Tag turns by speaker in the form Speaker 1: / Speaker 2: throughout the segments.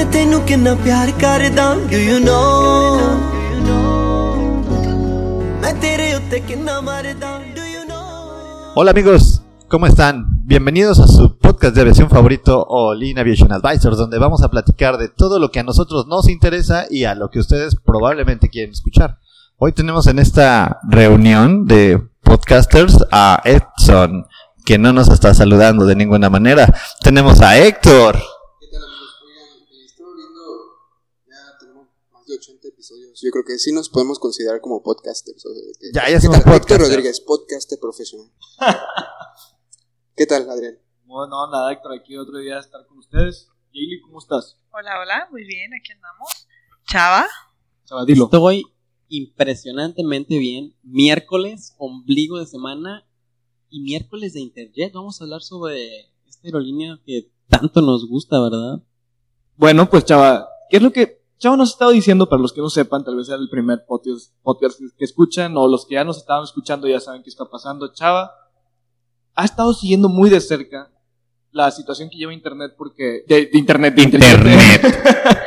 Speaker 1: ਮੈਂ ਤੈਨੂੰ ਕਿੰਨਾ ਪਿਆਰ ਕਰਦਾ Do you know ਮੈਂ ਤੇਰੇ ਉੱਤੇ ਕਿੰਨਾ ਮਰਦਾ Do you know
Speaker 2: Hola amigos, ¿cómo están? Bienvenidos a su podcast de aviación favorito o Lean Aviation Advisors, donde vamos a platicar de todo lo que a nosotros nos interesa y a lo que ustedes probablemente quieren escuchar. Hoy tenemos en esta reunión de podcasters a Edson, que no nos está saludando de ninguna manera. Tenemos a Héctor.
Speaker 3: Yo creo que sí nos podemos considerar como podcasters. o sea, que-
Speaker 2: Ya, ya
Speaker 3: ¿Qué
Speaker 2: somos podcasters.
Speaker 3: Rodríguez, podcaster profesional. ¿Qué tal, Adrián?
Speaker 4: No, no, nada, Héctor, aquí otro día estar con ustedes. Yayli, ¿cómo estás?
Speaker 5: Hola, hola, muy bien, aquí andamos. Chava,
Speaker 4: Chava, dilo.
Speaker 6: Estoy impresionantemente bien. Miércoles, ombligo de semana y miércoles de Interjet. Vamos a hablar sobre esta aerolínea que tanto nos gusta, ¿verdad?
Speaker 4: Bueno, pues Chava, ¿qué es lo que Chava nos ha estado diciendo? Para los que no sepan, tal vez sea el primer podcast, podcast que escuchan o los que ya nos estaban escuchando ya saben qué está pasando. Chava ha estado siguiendo muy de cerca la situación que lleva Internet porque... De, de Internet, de Internet.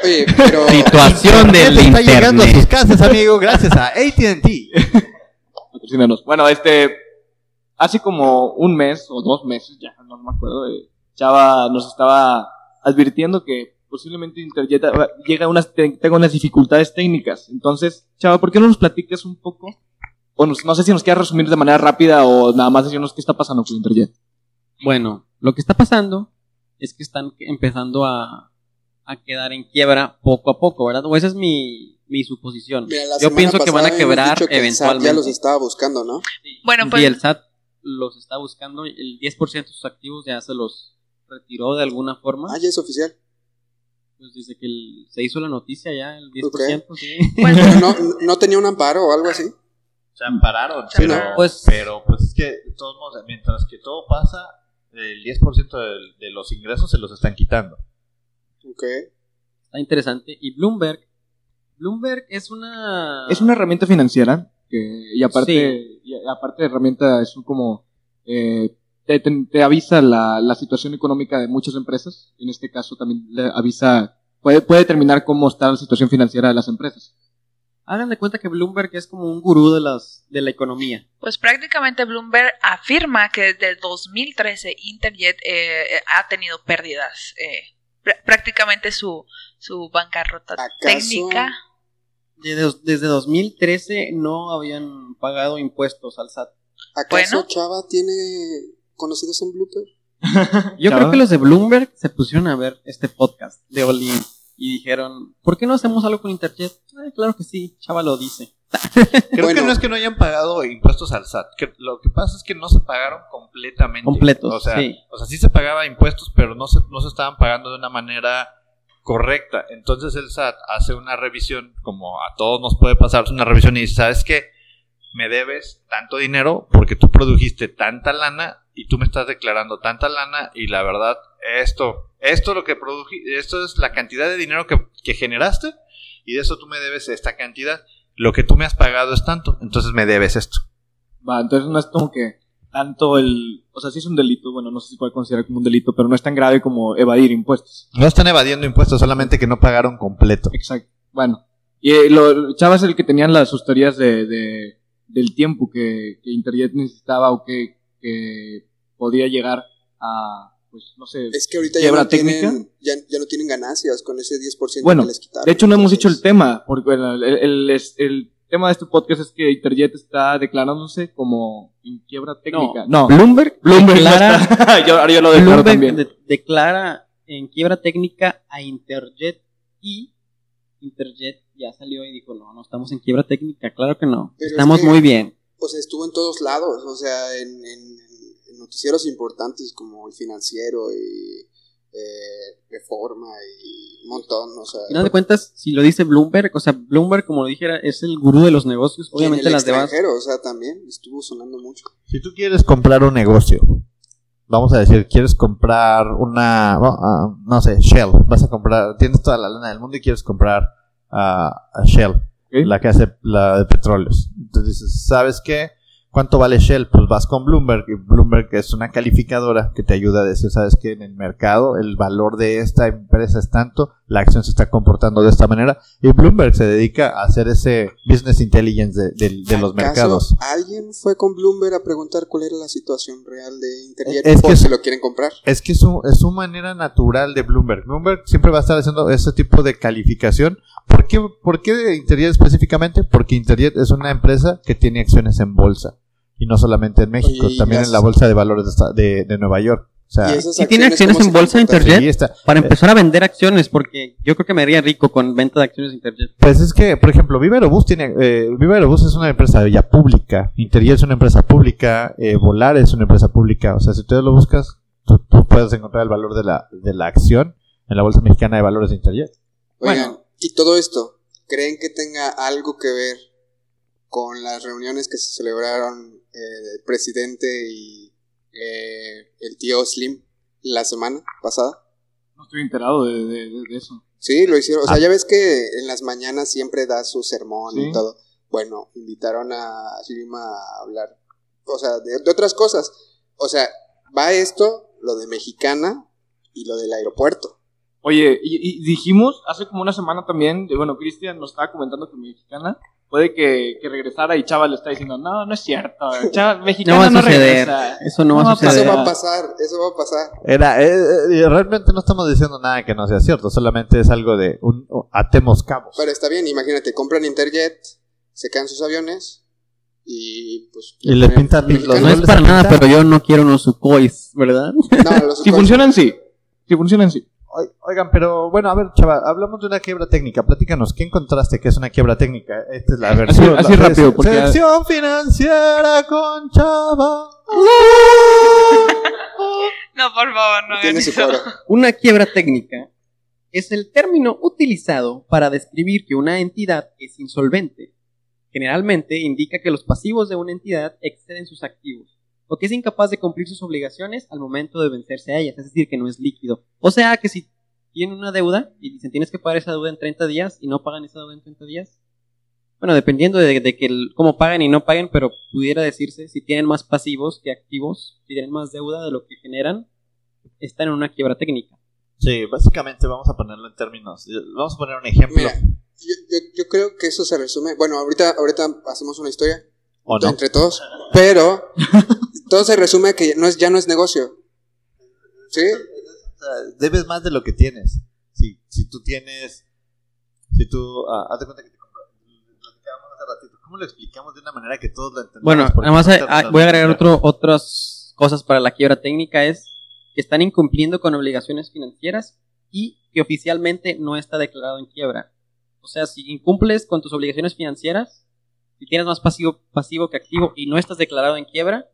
Speaker 3: Oye, pero.
Speaker 6: Situación del
Speaker 2: está llegando a sus
Speaker 6: Internet.
Speaker 2: casas, amigo, gracias a AT&T.
Speaker 4: Bueno, este, hace como un mes o dos meses, ya no me acuerdo, eh, Chava nos estaba advirtiendo que posiblemente Interjet llega a unas, te- tenga unas dificultades técnicas. Entonces, Chava, ¿por qué no nos platicas un poco? O nos- no sé si nos quieres resumir de manera rápida o nada más decirnos qué está pasando con Interjet.
Speaker 6: Bueno, lo que está pasando es que están empezando a, a quedar en quiebra poco a poco, ¿verdad? O esa es mi, mi suposición.
Speaker 3: Mira,
Speaker 6: Yo pienso que van a quebrar
Speaker 3: que el SAT
Speaker 6: eventualmente.
Speaker 3: Ya los estaba buscando, ¿no?
Speaker 5: bueno, pues
Speaker 6: y el SAT los está buscando, el 10% de sus activos ya se los retiró de alguna forma.
Speaker 3: Ah, ya es oficial.
Speaker 6: Pues desde que el- se hizo la noticia ya, el 10%,
Speaker 3: Ok.
Speaker 6: sí.
Speaker 5: Bueno.
Speaker 3: Pero no, no tenía un amparo o algo así.
Speaker 2: Se ampararon, pero.
Speaker 6: Pues-
Speaker 2: pero pues es que de todos modos, mientras que todo pasa, el 10% de, de los ingresos se los están quitando.
Speaker 3: Ok.
Speaker 6: Está interesante. Y Bloomberg, Bloomberg es una...
Speaker 4: Es una herramienta financiera que, y aparte,
Speaker 6: Sí.
Speaker 4: y aparte de herramienta es un como eh, te, te- te avisa la, la situación económica de muchas empresas. En este caso también le avisa, puede, puede determinar cómo está la situación financiera de las empresas.
Speaker 6: Hagan de cuenta que Bloomberg es como un gurú de, las, de la economía.
Speaker 5: pues prácticamente Bloomberg afirma que desde el 2013 Interjet eh, ha tenido pérdidas. eh, pr- prácticamente su, su bancarrota
Speaker 3: ¿Acaso-
Speaker 5: técnica.
Speaker 6: Desde, desde 2013 no habían pagado impuestos al SAT.
Speaker 3: ¿Acaso
Speaker 5: Bueno.
Speaker 3: Chava tiene conocidos en Blooper?
Speaker 6: Yo
Speaker 4: Chava.
Speaker 6: creo que los de Bloomberg se pusieron a ver este podcast de Olin y dijeron, ¿por qué no hacemos algo con Interjet? "Ah, claro que sí, Chava lo dice.
Speaker 2: Creo
Speaker 3: Bueno.
Speaker 2: que no es que no hayan pagado impuestos al SAT. que lo que pasa es que no se pagaron completamente.
Speaker 6: Completos,
Speaker 2: O sea,
Speaker 6: sí.
Speaker 2: o sea, sí se pagaba impuestos, pero no se, no se estaban pagando de una manera correcta. Entonces el SAT hace una revisión, como a todos nos puede pasar, una revisión y dice, ¿sabes qué? Me debes tanto dinero porque tú produjiste tanta lana y tú me estás declarando tanta lana y la verdad, esto, esto lo que prodují, esto es la cantidad de dinero que, que generaste y de eso tú me debes esta cantidad. Lo que tú me has pagado es tanto, entonces me debes esto.
Speaker 4: Va, entonces no es como que tanto el, o sea, sí es un delito, bueno, no sé si puede considerar como un delito, pero no es tan grave como evadir impuestos.
Speaker 2: No están evadiendo impuestos, solamente que no pagaron completo.
Speaker 4: Exacto. Bueno, y eh, lo, Chava es el que tenían las sus teorías de, de- del tiempo que, que Interjet necesitaba o que, que podía llegar a, pues, no sé.
Speaker 3: Es que ahorita ya
Speaker 4: ¿Quiebra
Speaker 3: no, tienen,
Speaker 4: técnica?
Speaker 3: ya, ya no tienen ganancias con ese 10%
Speaker 4: Bueno,
Speaker 3: que les quitaron.
Speaker 4: De hecho, no hemos dicho el tema, porque bueno, el, el- tema de este podcast es que Interjet está declarándose como en quiebra técnica. No,
Speaker 6: Bloomberg,
Speaker 4: Bloomberg no
Speaker 6: declara,
Speaker 4: está. yo, ahora yo lo declaro
Speaker 6: Bloomberg
Speaker 4: también.
Speaker 6: de- declara en quiebra técnica a Interjet y Interjet ya salió y dijo, no, no estamos en quiebra técnica, claro que no,
Speaker 3: Pero es
Speaker 6: estamos
Speaker 3: que-
Speaker 6: muy bien.
Speaker 3: O sea, estuvo en todos lados, o sea, en, en- en noticieros importantes como el financiero y eh, Reforma y un montón, o sea...
Speaker 6: Al final de cuentas, si lo dice Bloomberg, o sea, Bloomberg, como lo dijera, es el gurú de los negocios.
Speaker 3: en
Speaker 6: Obviamente
Speaker 3: el
Speaker 6: las demás.
Speaker 3: o sea, también estuvo sonando mucho.
Speaker 2: Si tú quieres comprar un negocio, vamos a decir, quieres comprar una, no, ah, no sé, Shell, vas a comprar, tienes toda la lana del mundo y quieres comprar ah, a Shell, la que hace la de petróleos. Entonces dices, ¿sabes qué? ¿Cuánto vale Shell? Pues vas con Bloomberg y Bloomberg es una calificadora que te ayuda a decir, ¿sabes qué? En el mercado el valor de esta empresa es tanto, la acción se está comportando de esta manera y Bloomberg se dedica a hacer ese business intelligence de, de- de los
Speaker 3: ¿Acaso
Speaker 2: mercados.
Speaker 3: ¿Alguien fue con Bloomberg a preguntar cuál era la situación real de Interjet
Speaker 2: Es
Speaker 3: por
Speaker 2: que
Speaker 3: si
Speaker 2: es-
Speaker 3: lo quieren comprar?
Speaker 2: Es que es su, es su manera natural de Bloomberg. Bloomberg siempre va a estar haciendo ese tipo de calificación. ¿Por qué, por qué de Interjet específicamente? Porque Interjet es una empresa que tiene acciones en bolsa. Y no solamente en México,
Speaker 3: Oye,
Speaker 2: también en la Bolsa de Valores de, esta- de, de Nueva York. O sea,
Speaker 3: ¿Y esas
Speaker 6: ¿Y tiene acciones en bolsa? Interjet?
Speaker 2: sí está.
Speaker 6: Para empezar a vender acciones, porque yo creo que me haría rico con venta de acciones de Interjet.
Speaker 2: Pues es que, por ejemplo, Viva Aerobús tiene, eh, Viva Aerobús es una empresa ya pública, Interjet es una empresa pública, eh, Volar es una empresa pública, o sea, si tú lo buscas, tú, tú puedes encontrar el valor de la, de la acción en la Bolsa Mexicana de Valores de Interjet.
Speaker 3: Oigan, y todo esto, ¿creen que tenga algo que ver con las reuniones que se celebraron eh, el presidente y eh, el tío Slim la semana pasada?
Speaker 4: No estoy enterado de, de- eso.
Speaker 3: Sí, lo hicieron. O sea,
Speaker 2: Ah.
Speaker 3: ya ves que en las mañanas siempre da su sermón
Speaker 4: Sí.
Speaker 3: y todo. Bueno, invitaron a Slim a hablar, o sea, de, de otras cosas. O sea, va esto, lo de Mexicana y lo del aeropuerto.
Speaker 4: Oye, y, y dijimos hace como una semana también, de- bueno, Cristian nos estaba comentando que mexicana puede que, que regresara y Chava le está diciendo, no, no es cierto, Chava,
Speaker 6: No
Speaker 4: mexicana
Speaker 6: va a
Speaker 4: no,
Speaker 6: suceder.
Speaker 4: regresa.
Speaker 6: Eso no va
Speaker 4: No
Speaker 6: a
Speaker 4: va a pasar.
Speaker 3: Eso
Speaker 6: suceder.
Speaker 3: va a pasar, eso va a pasar.
Speaker 2: Era, eh, eh, realmente no estamos diciendo nada que no sea cierto, solamente es algo de un, atemos cabos.
Speaker 3: Pero está bien, imagínate, compran Interjet, se caen sus aviones y pues...
Speaker 2: Y les pintan los.
Speaker 6: No es para nada, pero yo no quiero unos Sukhois, ¿verdad?
Speaker 3: No, los
Speaker 4: Si funcionan, sí. Si funcionan, sí.
Speaker 2: Oi- Oigan, pero bueno, a ver, chaval, hablamos de una quiebra técnica. Platícanos, ¿qué encontraste que es una quiebra técnica? Esta es la versión.
Speaker 4: así
Speaker 2: la
Speaker 4: rápido, porque-
Speaker 2: Sección financiera con Chava.
Speaker 5: No, por favor, no hagan
Speaker 3: Tiene su
Speaker 5: eso.
Speaker 6: Una quiebra técnica es el término utilizado para describir que una entidad es insolvente. Generalmente indica que los pasivos de una entidad exceden sus activos, o que es incapaz de cumplir sus obligaciones al momento de vencerse a ellas, es decir, que no es líquido. O sea que si tienen una deuda y dicen tienes que pagar esa deuda en 30 días y no pagan esa deuda en 30 días, bueno, dependiendo de, de que el- cómo paguen y no paguen, pero pudiera decirse si tienen más pasivos que activos, si tienen más deuda de lo que generan, están en una quiebra técnica.
Speaker 2: Sí, básicamente vamos a ponerlo en términos. Vamos a poner un ejemplo.
Speaker 3: Mira, yo, yo, yo creo que eso se resume. Bueno, ahorita, ahorita hacemos una historia
Speaker 2: ¿O no?
Speaker 3: entre todos, pero todo se resume a que no es, ya no es negocio. ¿Sí?
Speaker 2: Debes más de lo que tienes. Si, si tú tienes. Si tú. ah, haz de cuenta que te compras. lo platicábamos hace ratito. ¿Cómo lo explicamos de una manera que todos lo entendamos?
Speaker 6: Bueno,
Speaker 2: Porque
Speaker 6: nada más
Speaker 2: son términos
Speaker 6: ah, voy a agregar otro, otras cosas para la quiebra técnica es que están incumpliendo con obligaciones financieras y que oficialmente no está declarado en quiebra. O sea, si incumples con tus obligaciones financieras, si tienes más pasivo, pasivo que activo y no estás declarado en quiebra,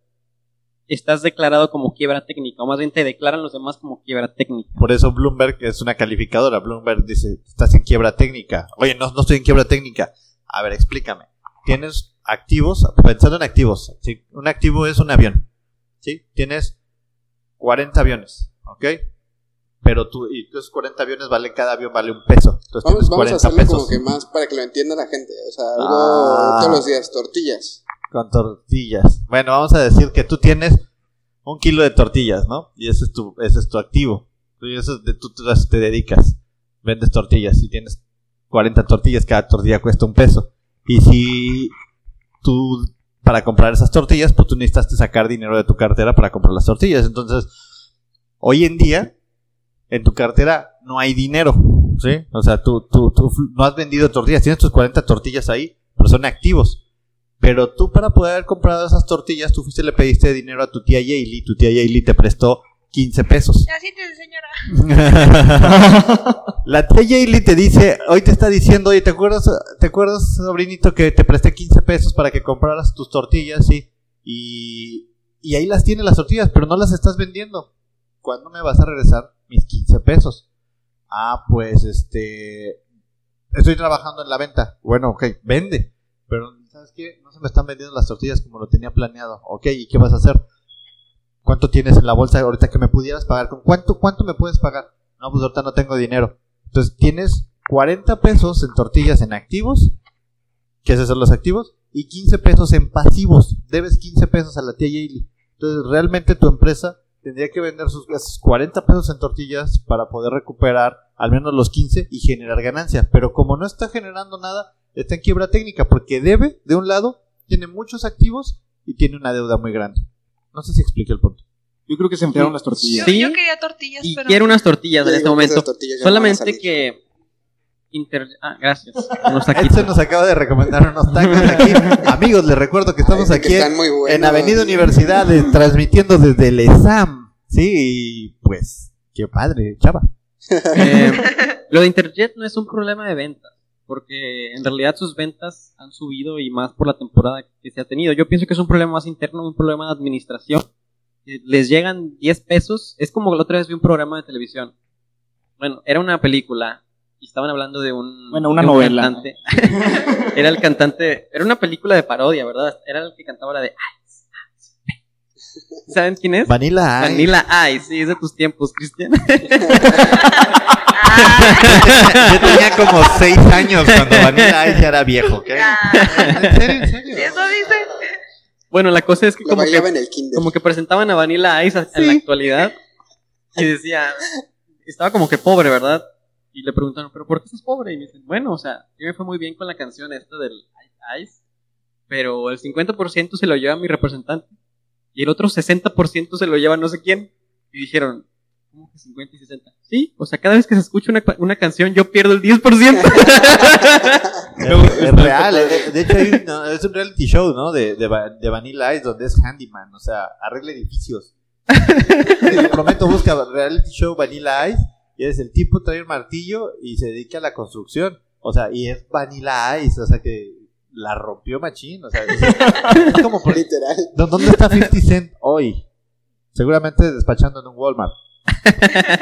Speaker 6: estás declarado como quiebra técnica, o más bien te declaran los demás como quiebra técnica.
Speaker 2: Por eso Bloomberg es una calificadora. Bloomberg dice, estás en quiebra técnica. Oye, no, no estoy en quiebra técnica. A ver, explícame. Tienes activos, pensando en activos. ¿sí? Un activo es un avión. ¿sí? Tienes 40 aviones, ¿ok? Pero tú, y esos 40 aviones valen, cada avión vale un peso. Entonces
Speaker 3: Vamos,
Speaker 2: tienes
Speaker 3: vamos a
Speaker 2: 40
Speaker 3: hacerlo
Speaker 2: pesos
Speaker 3: como que más para que lo entienda la gente. O sea, algo
Speaker 2: Ah.
Speaker 3: todos los días, tortillas.
Speaker 2: con tortillas. Bueno, vamos a decir que tú tienes un kilo de tortillas, ¿no? Y ese es tu, ese es tu activo. Y eso es de, tú, tú te dedicas. Vendes tortillas y tienes 40 tortillas, cada tortilla cuesta un peso. Y si tú, para comprar esas tortillas, pues tú necesitas sacar dinero de tu cartera para comprar las tortillas. Entonces, hoy en día, en tu cartera no hay dinero, ¿sí? O sea, tú, tú, tú no has vendido tortillas, tienes tus 40 tortillas ahí, pero son activos. Pero tú para poder haber comprado esas tortillas, tú fuiste y le pediste dinero a tu tía Yayli, tu tía Yayli te prestó 15 pesos.
Speaker 5: Así te señora.
Speaker 2: La tía Yayli te dice, hoy te está diciendo, oye, ¿te acuerdas, ¿te acuerdas, sobrinito, que te presté 15 pesos para que compraras tus tortillas? Sí. Y, y ahí las tienes las tortillas, pero no las estás vendiendo. ¿Cuándo me vas a regresar mis 15 pesos. Ah, pues este. Estoy trabajando en la venta. Bueno, ok, vende. Pero, ¿sabes qué? No se me están vendiendo las tortillas como lo tenía planeado. Ok, ¿y qué vas a hacer? ¿Cuánto tienes en la bolsa ahorita que me pudieras pagar? ¿Con cuánto, cuánto me puedes pagar? No, pues ahorita no tengo dinero. Entonces tienes 40 pesos en tortillas en activos, que esos son los activos, y 15 pesos en pasivos. Debes 15 pesos a la tía Yayli. Entonces realmente tu empresa tendría que vender sus esos 40 pesos en tortillas para poder recuperar al menos los 15 y generar ganancia. Pero como no está generando nada, está en quiebra técnica porque debe, de un lado, tiene muchos activos y tiene una deuda muy grande. No sé si expliqué el punto.
Speaker 4: Yo creo que se enfriaron las tortillas.
Speaker 5: Yo,
Speaker 6: Sí.
Speaker 5: yo quería tortillas,
Speaker 6: Y
Speaker 5: pero.
Speaker 6: quiero unas tortillas en este momento. Solamente que. Inter... Ah, gracias. Unos
Speaker 2: Él se nos acaba de recomendar unos tacos aquí. Amigos, les recuerdo que estamos
Speaker 3: Ay,
Speaker 2: aquí en,
Speaker 3: muy buenos.
Speaker 2: en Avenida Universidad, eh, transmitiendo desde el ESAM. Sí, pues, qué padre, chava.
Speaker 6: Eh, lo de Interjet no es un problema de ventas, porque en realidad sus ventas han subido y más por la temporada que se ha tenido. Yo pienso que es un problema más interno, un problema de administración. Eh, Les llegan 10 pesos, es como la otra vez vi un programa de televisión. Bueno, era una película y estaban hablando de un,
Speaker 4: Bueno, una
Speaker 6: un
Speaker 4: novela.
Speaker 6: cantante. era el cantante, era una película de parodia, ¿verdad? Era el que cantaba la de Ice, Ice. ¿Saben quién es?
Speaker 2: Vanilla Ice.
Speaker 6: Vanilla Ice, sí, es de tus tiempos, Cristian.
Speaker 2: Yo tenía como 6 años cuando Vanilla Ice ya era viejo, ¿ok?
Speaker 5: Ah.
Speaker 2: ¿En serio? ¿En serio?
Speaker 5: ¿Y eso dice?
Speaker 6: Bueno, la cosa es que
Speaker 3: Lo
Speaker 6: como que
Speaker 3: bailaba en el kinder.
Speaker 6: como que presentaban a Vanilla Ice en la actualidad y decía, estaba como que pobre, ¿verdad? Y le preguntaron, ¿pero por qué estás pobre? Y me dicen, bueno, o sea, mí me fue muy bien con la canción esta del Ice pero el 50% se lo lleva mi representante y el otro 60% se lo lleva no sé quién. Y dijeron, ¿cómo que 50 y 60? Sí, o sea, cada vez que se escucha una, una canción yo pierdo el 10%.
Speaker 2: Es, es real, eh, de hecho hay no, es un reality show, ¿no? De, de, de Vanilla Ice donde es handyman, o sea, arregla edificios. Te lo prometo, busca reality show Vanilla Ice y es el tipo trae un martillo y se dedica a la construcción, o sea, y es Vanilla Ice, o sea que la rompió machín, o sea, es, es como por-
Speaker 3: Literal.
Speaker 2: ¿Dó- ¿dónde está 50 Cent hoy? Seguramente despachando en un Walmart.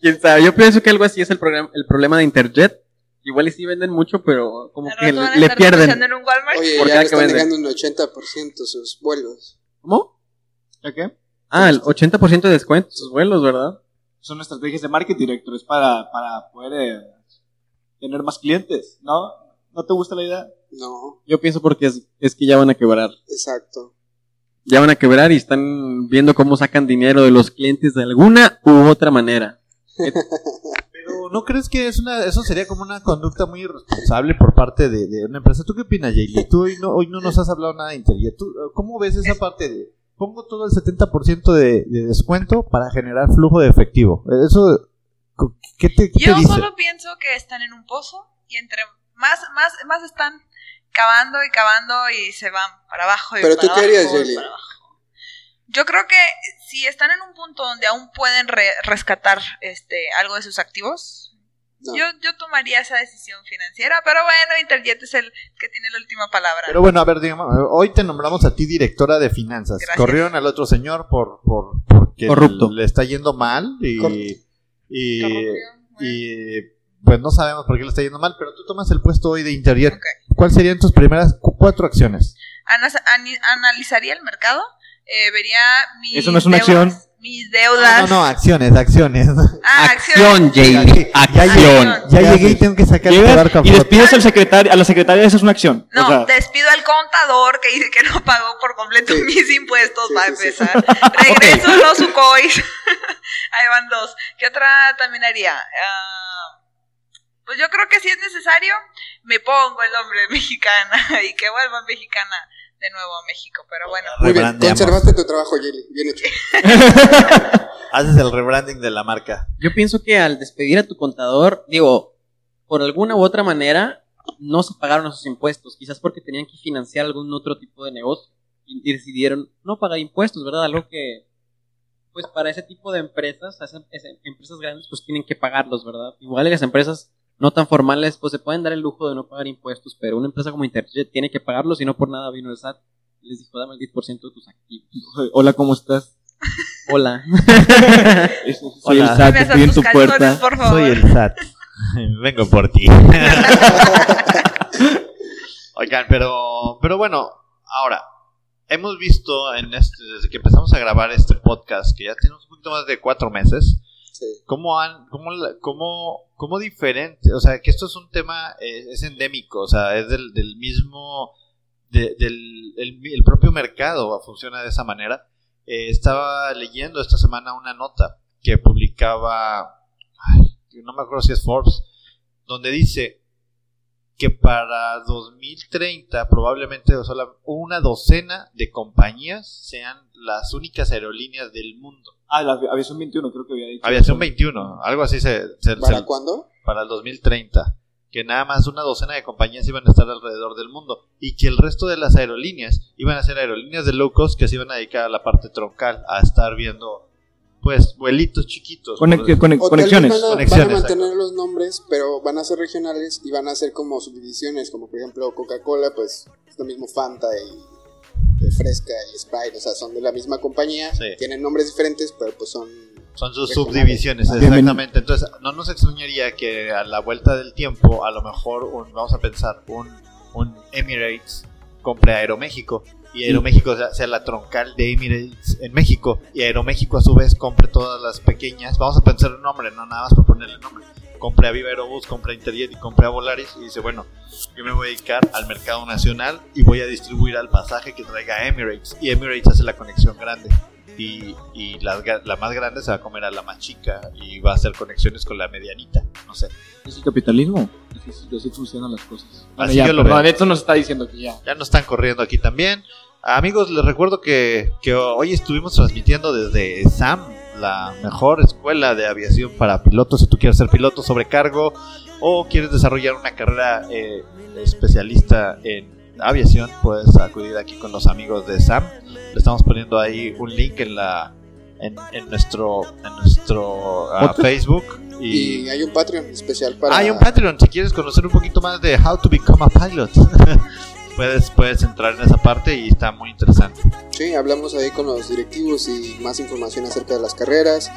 Speaker 6: Quién sabe, yo pienso que algo así es el, el problema de Interjet. Igual y sí venden mucho, pero como que
Speaker 5: a
Speaker 6: le pierden.
Speaker 5: en un Walmart.
Speaker 3: Oye,
Speaker 6: Por
Speaker 3: ya están
Speaker 6: vende.
Speaker 3: negando un 80% sus vuelos.
Speaker 6: ¿Cómo?
Speaker 4: ¿Ya qué?
Speaker 6: Ah, el 80% de descuento en sus vuelos, ¿verdad?
Speaker 4: Son estrategias de marketing, director. Es para, para poder eh, tener más clientes, ¿no? ¿No te gusta la idea?
Speaker 3: No,
Speaker 6: Yo pienso porque es, es que ya van a quebrar.
Speaker 3: exacto.
Speaker 6: Ya van a quebrar y están viendo cómo sacan dinero de los clientes de alguna u otra manera.
Speaker 2: Pero ¿no crees que es una, eso sería como una conducta muy irresponsable por parte de, de una empresa? ¿Tú qué opinas, Jaylee? Tú hoy no, hoy no nos has hablado nada de Interjet. ¿Tú, ¿Cómo ves esa parte de pongo todo el 70% de, de descuento para generar flujo de efectivo? Eso, ¿qué te, qué te
Speaker 5: Yo
Speaker 2: dice?
Speaker 5: solo pienso que están en un pozo y entre más, más, más están cavando y cavando y se van para abajo y
Speaker 3: Pero
Speaker 5: para
Speaker 3: tú qué
Speaker 5: abajo
Speaker 3: harías,
Speaker 5: para abajo. Yo creo que si están en un punto donde aún pueden re- rescatar este algo de sus activos,
Speaker 3: No.
Speaker 5: yo, yo tomaría esa decisión financiera, pero bueno, Interjet es el que tiene la última palabra.
Speaker 2: Pero bueno, a ver, digamos, hoy te nombramos a ti directora de finanzas.
Speaker 5: Gracias.
Speaker 2: Corrieron al otro señor por, por porque
Speaker 6: Corrupto.
Speaker 2: le está yendo mal y,
Speaker 3: Cor-
Speaker 2: y,
Speaker 5: Corrupción, bueno.
Speaker 2: y, pues no sabemos por qué le está yendo mal, pero tú tomas el puesto hoy de Interjet.
Speaker 5: Ok.
Speaker 2: ¿Cuáles serían tus primeras cu- cuatro acciones?
Speaker 5: Anas- ani- analizaría el mercado, eh, vería mis
Speaker 4: Eso no es una
Speaker 5: deudas,
Speaker 4: acción.
Speaker 5: Mis deudas.
Speaker 2: No, no, acciones, acciones.
Speaker 5: Ah,
Speaker 6: Acción,
Speaker 5: acciones.
Speaker 6: Jaylee.
Speaker 2: Ya,
Speaker 6: Acción.
Speaker 2: llegué, ya llegué y tengo que sacar el barco a
Speaker 4: y despides al secretario, a la secretaria, esa es una acción.
Speaker 5: No,
Speaker 4: o sea,
Speaker 5: despido al contador que dice que no pagó por completo
Speaker 3: Sí.
Speaker 5: mis impuestos
Speaker 3: Sí,
Speaker 5: para
Speaker 3: sí, sí.
Speaker 5: empezar. Regreso los UCOIs. Ahí van dos. ¿Qué otra también haría? Ah, pues yo creo que si es necesario, me pongo el nombre mexicana y que vuelva mexicana de nuevo a México. Pero bueno,
Speaker 3: Muy bien, conservaste tu trabajo, Jelly. Bien hecho.
Speaker 2: Haces el rebranding de la marca.
Speaker 6: Yo pienso que al despedir a tu contador, digo, por alguna u otra manera, no se pagaron esos impuestos. Quizás porque tenían que financiar algún otro tipo de negocio. Y, y decidieron no pagar impuestos, ¿verdad? Algo que, pues para ese tipo de empresas, esas, esas empresas grandes, pues tienen que pagarlos, ¿verdad? Igual las empresas no tan formales, pues se pueden dar el lujo de no pagar impuestos, pero una empresa como Interjet tiene que pagarlos y no por nada vino el SAT y les dijo, dame el 10% de tus activos.
Speaker 4: Hola, ¿cómo estás?
Speaker 6: Hola.
Speaker 4: Soy el. SAT, estoy en tu
Speaker 5: calzones,
Speaker 4: puerta.
Speaker 5: por favor.
Speaker 2: Soy el SAT. Vengo por ti. Oigan, pero, pero bueno, ahora, hemos visto en este, desde que empezamos a grabar este podcast, que ya tenemos un poquito más de cuatro meses, Cómo han, cómo, cómo, cómo diferente, o sea, que esto es un tema, eh, es endémico, o sea, es del, del mismo, de- del el, el propio mercado funciona de esa manera. Eh, estaba leyendo esta semana una nota que publicaba, ay, no me acuerdo si es Forbes, donde dice que para 2030 probablemente una docena de compañías sean las únicas aerolíneas del mundo.
Speaker 4: Ah, la aviación 21 creo que había dicho.
Speaker 2: Aviación 21, algo así se, se-
Speaker 3: ¿Para
Speaker 2: se-
Speaker 3: cuándo?
Speaker 2: para el 2030, que nada más una docena de compañías iban a estar alrededor del mundo y que el resto de las aerolíneas iban a ser aerolíneas de low cost que se iban a dedicar a la parte troncal, a estar viendo pues vuelitos chiquitos.
Speaker 4: Conexiones.
Speaker 3: Van a, van a
Speaker 2: Conexiones,
Speaker 3: mantener los nombres, pero van a ser regionales y van a ser como subdivisiones, como por ejemplo Coca-Cola, pues es lo mismo Fanta y Fresca y Sprite, o sea, son de la misma compañía,
Speaker 2: Sí.
Speaker 3: tienen nombres diferentes, pero pues son...
Speaker 2: Son sus subdivisiones, exactamente. Entonces, no nos extrañaría que a la vuelta del tiempo, a lo mejor, un- vamos a pensar, un, un Emirates compre Aeroméxico y Aeroméxico sea, sea la troncal de Emirates en México y Aeroméxico a su vez compre todas las pequeñas. Vamos a pensar un nombre, no nada más por ponerle nombre. Compre a Viva Aerobús, compre a Interjet y compre a Volaris y dice, bueno, yo me voy a dedicar al mercado nacional y voy a distribuir al pasaje que traiga Emirates y Emirates hace la conexión grande y, y la, la más grande se va a comer a la más chica y va a hacer conexiones con la medianita. No sé.
Speaker 4: ¿Es el capitalismo? Así, así- así funcionan las cosas. Bueno,
Speaker 2: Así
Speaker 4: ya,
Speaker 2: yo lo
Speaker 4: perdón,
Speaker 2: veo.
Speaker 4: esto nos está diciendo que ya.
Speaker 2: Ya nos están corriendo aquí también. Amigos, les recuerdo que, que hoy estuvimos transmitiendo desde SAM, la mejor escuela de aviación para pilotos. Si tú quieres ser piloto sobrecargo o quieres desarrollar una carrera eh, especialista en aviación, puedes acudir aquí con los amigos de SAM. Le estamos poniendo ahí un link en la en, en nuestro en nuestro ah. Facebook
Speaker 3: Y hay un Patreon especial para...
Speaker 2: Hay un Patreon, si quieres conocer un poquito más de How to Become a Pilot. puedes, puedes entrar en esa parte y está muy interesante.
Speaker 3: Sí, hablamos ahí con los directivos y más información acerca de las carreras.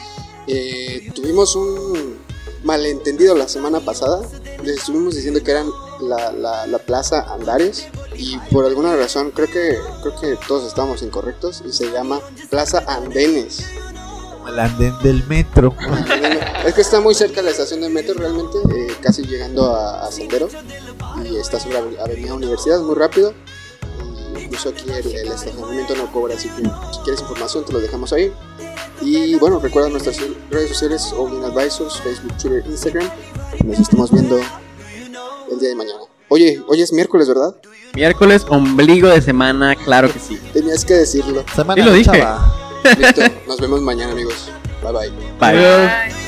Speaker 3: Eh, tuvimos un malentendido la semana pasada. Les estuvimos diciendo que eran la, la- la Plaza Andares y por alguna razón creo que creo que todos estábamos incorrectos y se llama Plaza Andenes.
Speaker 2: El andén del metro.
Speaker 3: Es que está muy cerca de la estación de metro realmente, eh, casi llegando a, a Sendero y está sobre la Avenida Universidad, muy rápido. Incluso aquí el, el estacionamiento no cobra, así que si quieres información te lo dejamos ahí. Y bueno, recuerda nuestras redes sociales, All In Advisors, Facebook, Twitter, Instagram. Nos estamos viendo el día de mañana. Oye, hoy es miércoles, ¿verdad?
Speaker 6: Miércoles, ombligo de semana, claro que sí.
Speaker 3: Tenías que decirlo.
Speaker 2: Semana
Speaker 6: Sí lo dije.
Speaker 3: Listo, nos vemos mañana amigos. Bye bye.
Speaker 6: Bye.
Speaker 5: Bye.